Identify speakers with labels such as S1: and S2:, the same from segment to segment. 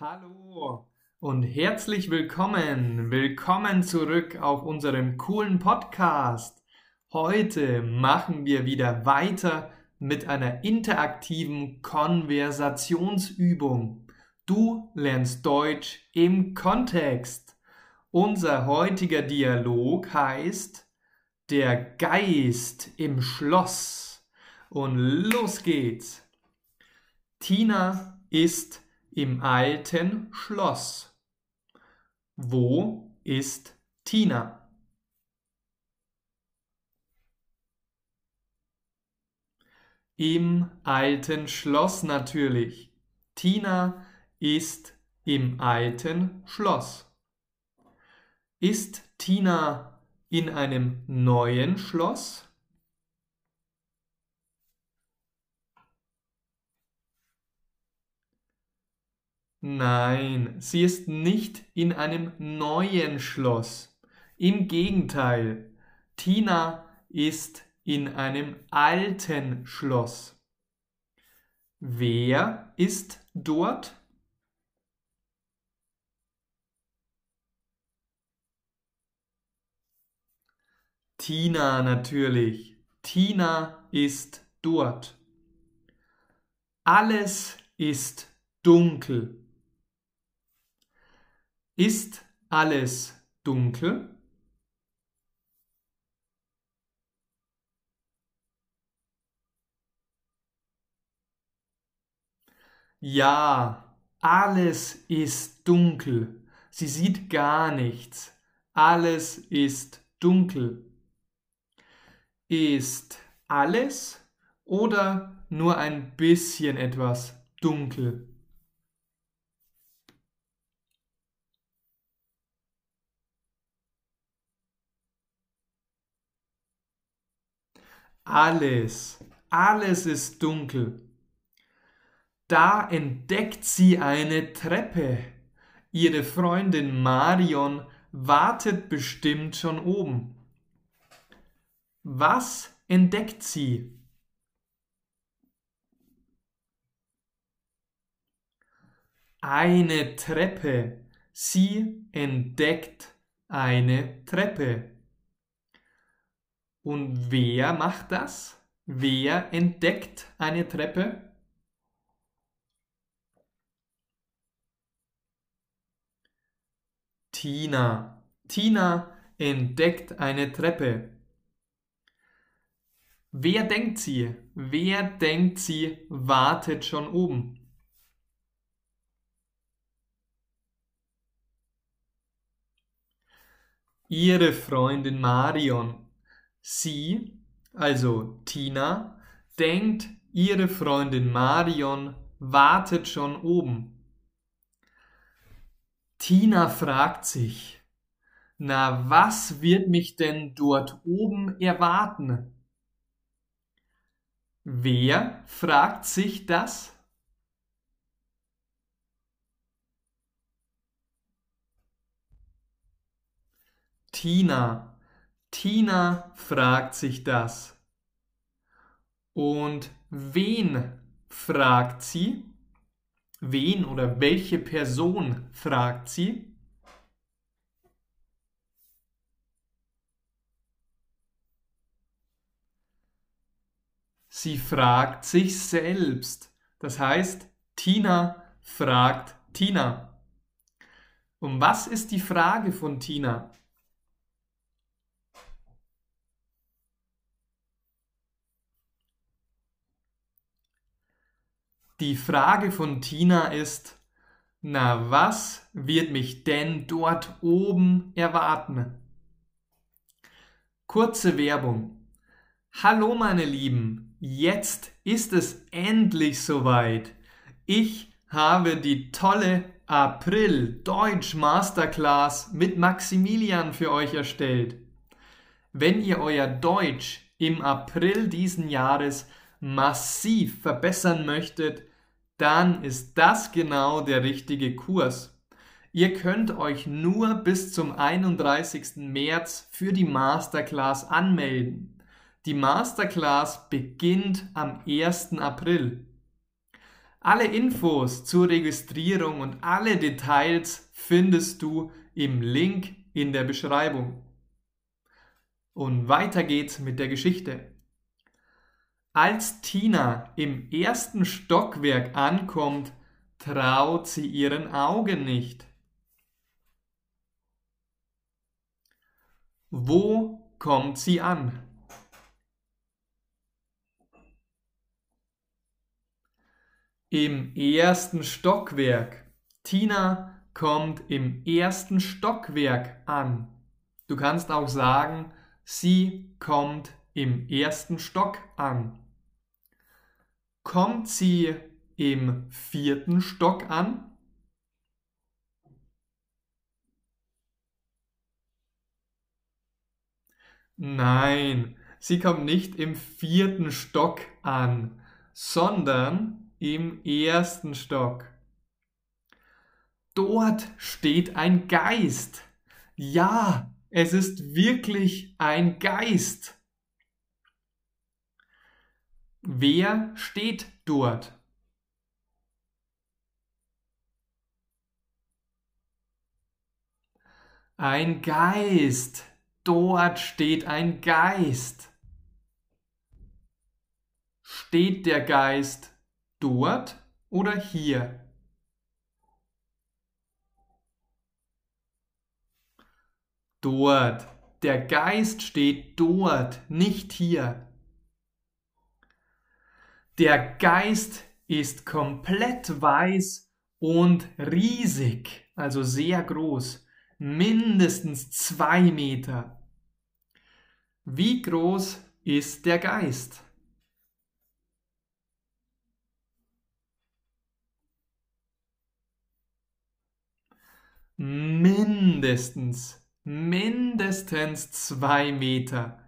S1: Hallo und herzlich willkommen. Willkommen zurück auf unserem coolen Podcast. Heute machen wir wieder weiter mit einer interaktiven Konversationsübung. Du lernst Deutsch im Kontext. Unser heutiger Dialog heißt Der Geist im Schloss. Und los geht's. Tina ist im alten Schloss. Wo ist Tina? Im alten Schloss natürlich. Tina ist im alten Schloss. Ist Tina in einem neuen Schloss? Nein, sie ist nicht in einem neuen Schloss. Im Gegenteil, Tina ist in einem alten Schloss. Wer ist dort? Tina natürlich. Tina ist dort. Alles ist dunkel. Ist alles dunkel? Ja, alles ist dunkel. Sie sieht gar nichts. Alles ist dunkel. Ist alles oder nur ein bisschen etwas dunkel? Alles, alles ist dunkel. Da entdeckt sie eine Treppe. Ihre Freundin Marion wartet bestimmt schon oben. Was entdeckt sie? Eine Treppe. Sie entdeckt eine Treppe. Und wer macht das? Wer entdeckt eine Treppe? Tina. Tina entdeckt eine Treppe. Wer denkt sie? Wer denkt sie wartet schon oben? Ihre Freundin Marion. Sie, also Tina, denkt, ihre Freundin Marion wartet schon oben. Tina fragt sich, na, was wird mich denn dort oben erwarten? Wer fragt sich das? Tina Tina fragt sich das. Und wen fragt sie? Wen oder welche Person fragt sie? Sie fragt sich selbst. Das heißt, Tina fragt Tina. Und was ist die Frage von Tina? Die Frage von Tina ist, na was wird mich denn dort oben erwarten? Kurze Werbung. Hallo meine Lieben, jetzt ist es endlich soweit. Ich habe die tolle April Deutsch Masterclass mit Maximilian für euch erstellt. Wenn ihr euer Deutsch im April diesen Jahres massiv verbessern möchtet, dann ist das genau der richtige Kurs. Ihr könnt euch nur bis zum 31. März für die Masterclass anmelden. Die Masterclass beginnt am 1. April. Alle Infos zur Registrierung und alle Details findest du im Link in der Beschreibung. Und weiter geht's mit der Geschichte. Als Tina im ersten Stockwerk ankommt, traut sie ihren Augen nicht. Wo kommt sie an? Im ersten Stockwerk. Tina kommt im ersten Stockwerk an. Du kannst auch sagen, sie kommt im ersten Stock an. Kommt sie im vierten Stock an? Nein, sie kommt nicht im vierten Stock an, sondern im ersten Stock. Dort steht ein Geist. Ja, es ist wirklich ein Geist. Wer steht dort? Ein Geist. Dort steht ein Geist. Steht der Geist dort oder hier? Dort. Der Geist steht dort, nicht hier. Der Geist ist komplett weiß und riesig, also sehr groß, mindestens zwei Meter. Wie groß ist der Geist? Mindestens mindestens zwei Meter.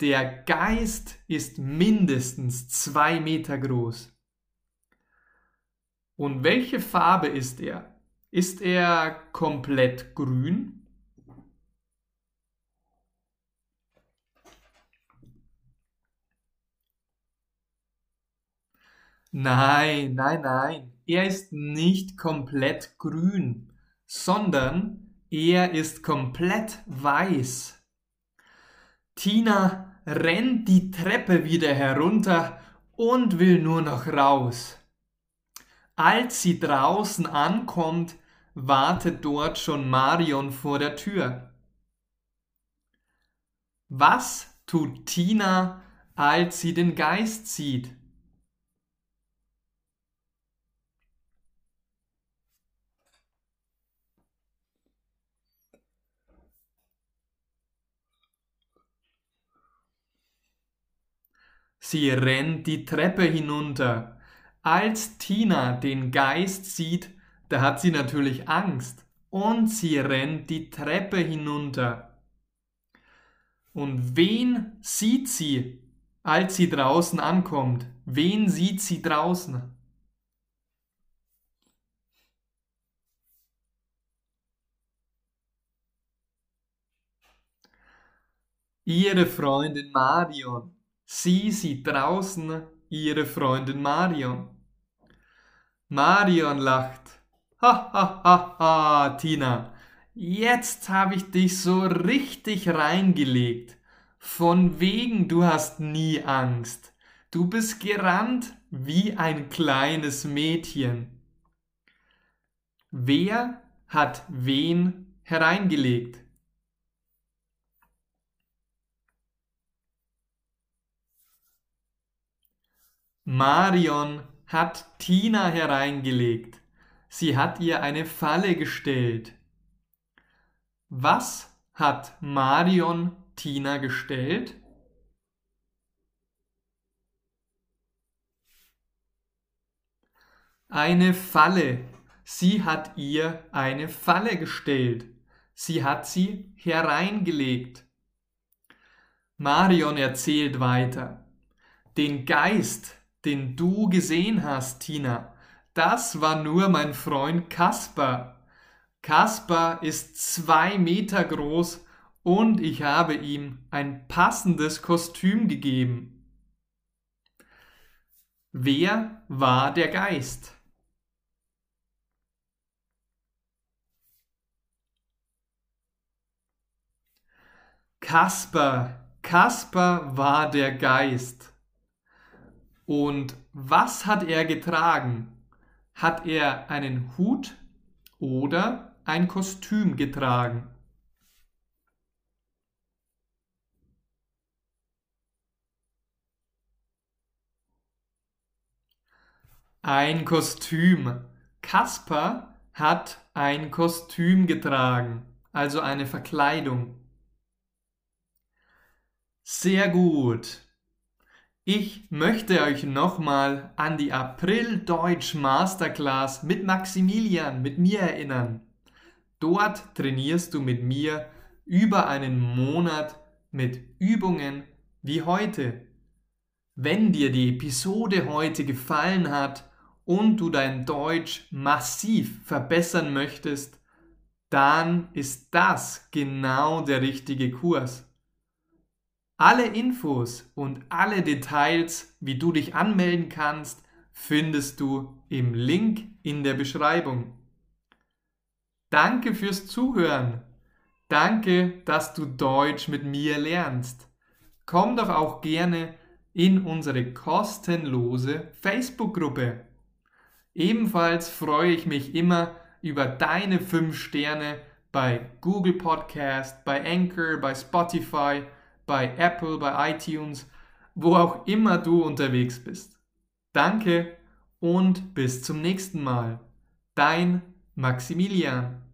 S1: Der Geist ist mindestens zwei Meter groß. Und welche Farbe ist er? Ist er komplett grün? Nein, nein, nein. Er ist nicht komplett grün, sondern er ist komplett weiß. Tina rennt die Treppe wieder herunter und will nur noch raus. Als sie draußen ankommt, wartet dort schon Marion vor der Tür. Was tut Tina, als sie den Geist sieht? Sie rennt die Treppe hinunter. Als Tina den Geist sieht, da hat sie natürlich Angst und sie rennt die Treppe hinunter. Und wen sieht sie, als sie draußen ankommt? Wen sieht sie draußen? Ihre Freundin Marion. Sie sieht draußen ihre Freundin Marion. Marion lacht. Ha, ha, ha, ha, Tina, jetzt habe ich dich so richtig reingelegt. Von wegen, du hast nie Angst. Du bist gerannt wie ein kleines Mädchen. Wer hat wen hereingelegt? Marion hat Tina hereingelegt. Sie hat ihr eine Falle gestellt. Was hat Marion Tina gestellt? Eine Falle. Sie hat ihr eine Falle gestellt. Sie hat sie hereingelegt. Marion erzählt weiter. Den Geist den du gesehen hast, Tina, das war nur mein Freund Kasper. Kasper ist zwei Meter groß und ich habe ihm ein passendes Kostüm gegeben. Wer war der Geist? Kasper, Kasper war der Geist. Und was hat er getragen? Hat er einen Hut oder ein Kostüm getragen? Ein Kostüm. Kasper hat ein Kostüm getragen, also eine Verkleidung. Sehr gut. Ich möchte euch nochmal an die April Deutsch Masterclass mit Maximilian, mit mir erinnern. Dort trainierst du mit mir über einen Monat mit Übungen wie heute. Wenn dir die Episode heute gefallen hat und du dein Deutsch massiv verbessern möchtest, dann ist das genau der richtige Kurs. Alle Infos und alle Details, wie du dich anmelden kannst, findest du im Link in der Beschreibung. Danke fürs Zuhören. Danke, dass du Deutsch mit mir lernst. Komm doch auch gerne in unsere kostenlose Facebook-Gruppe. Ebenfalls freue ich mich immer über deine 5 Sterne bei Google Podcast, bei Anchor, bei Spotify bei Apple, bei iTunes, wo auch immer du unterwegs bist. Danke und bis zum nächsten Mal. Dein Maximilian.